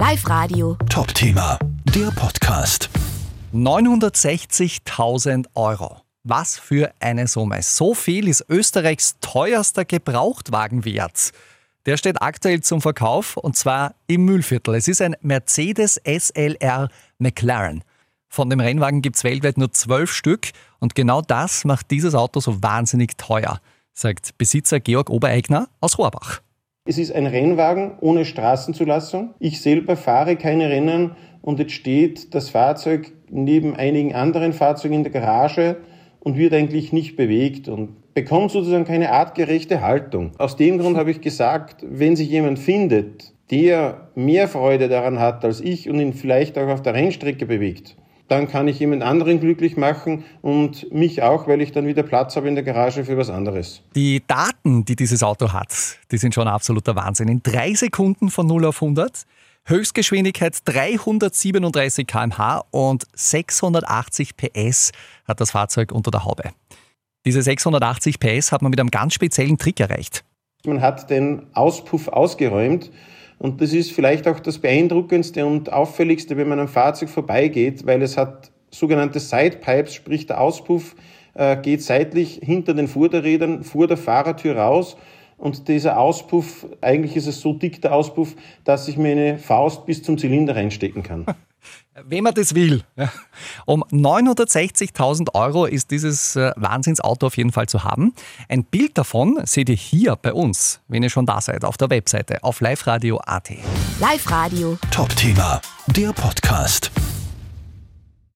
Live Radio. Top-Thema, der Podcast. 960.000 Euro. Was für eine Summe. So viel ist Österreichs teuerster Gebrauchtwagen wert. Der steht aktuell zum Verkauf und zwar im Mühlviertel. Es ist ein Mercedes SLR McLaren. Von dem Rennwagen gibt es weltweit nur zwölf Stück und genau das macht dieses Auto so wahnsinnig teuer, sagt Besitzer Georg Obereigner aus Rohrbach. Es ist ein Rennwagen ohne Straßenzulassung. Ich selber fahre keine Rennen und jetzt steht das Fahrzeug neben einigen anderen Fahrzeugen in der Garage und wird eigentlich nicht bewegt und bekommt sozusagen keine artgerechte Haltung. Aus dem Grund habe ich gesagt, wenn sich jemand findet, der mehr Freude daran hat als ich und ihn vielleicht auch auf der Rennstrecke bewegt, dann kann ich jemand anderen glücklich machen und mich auch, weil ich dann wieder Platz habe in der Garage für was anderes. Die Daten, die dieses Auto hat, die sind schon absoluter Wahnsinn. In drei Sekunden von 0 auf 100, Höchstgeschwindigkeit 337 km/h und 680 PS hat das Fahrzeug unter der Haube. Diese 680 PS hat man mit einem ganz speziellen Trick erreicht. Man hat den Auspuff ausgeräumt und das ist vielleicht auch das beeindruckendste und auffälligste, wenn man am Fahrzeug vorbeigeht, weil es hat sogenannte Sidepipes, sprich der Auspuff äh, geht seitlich hinter den Vorderrädern vor der Fahrertür raus und dieser Auspuff, eigentlich ist es so dick der Auspuff, dass ich mir eine Faust bis zum Zylinder reinstecken kann. Wenn man das will. Um 960.000 Euro ist dieses äh, Wahnsinnsauto auf jeden Fall zu haben. Ein Bild davon seht ihr hier bei uns, wenn ihr schon da seid, auf der Webseite auf liveradio.at. Live Radio. Top-Thema, der Podcast.